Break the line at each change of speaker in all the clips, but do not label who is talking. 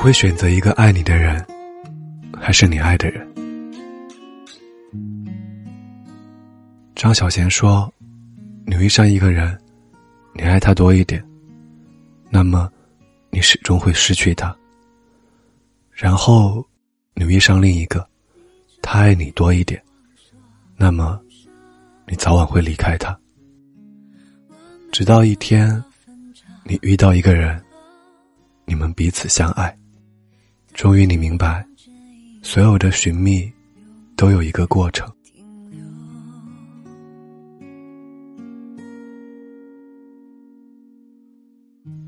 会选择一个爱你的人，还是你爱的人？张小娴说：“你遇上一个人，你爱他多一点，那么你始终会失去他。然后你遇上另一个，他爱你多一点，那么你早晚会离开他。直到一天，你遇到一个人，你们彼此相爱，终于你明白，所有的寻觅都有一个过程。”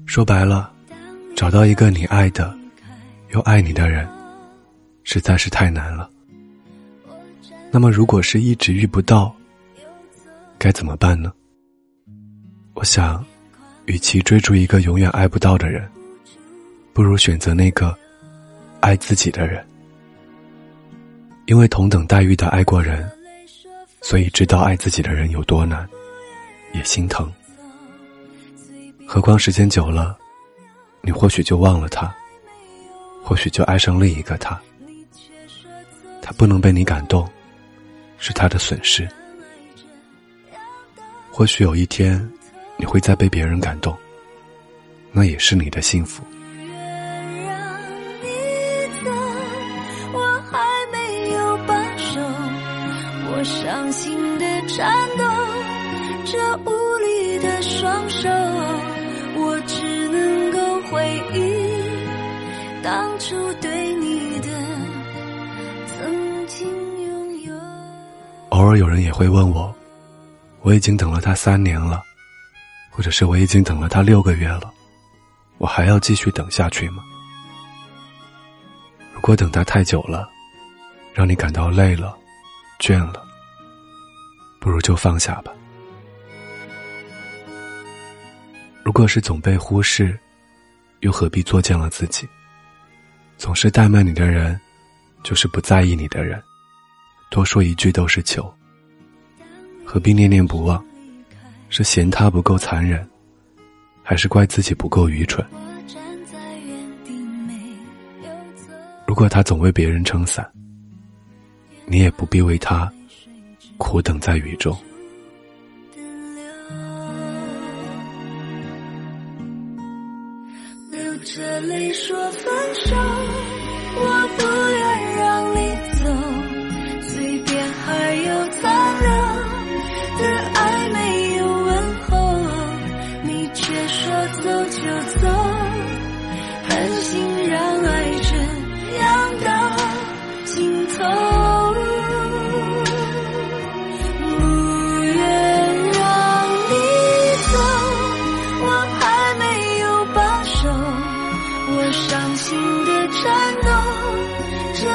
说白了，找到一个你爱的又爱你的人，实在是太难了。那么，如果是一直遇不到，该怎么办呢？我想，与其追逐一个永远爱不到的人，不如选择那个爱自己的人。因为同等待遇的爱过人，所以知道爱自己的人有多难，也心疼。何况时间久了，你或许就忘了他，或许就爱上另一个他。他不能被你感动，是他的损失。或许有一天，你会再被别人感动，那也是你的幸福。伤心的颤抖，这无力的双手。我只能够回忆当初对你的曾经拥有。偶尔有人也会问我，我已经等了他三年了，或者是我已经等了他六个月了，我还要继续等下去吗？如果等他太久了，让你感到累了、倦了，不如就放下吧。如果是总被忽视，又何必作践了自己？总是怠慢你的人，就是不在意你的人，多说一句都是求。何必念念不忘？是嫌他不够残忍，还是怪自己不够愚蠢？如果他总为别人撑伞，你也不必为他苦等在雨中。流着泪说分手，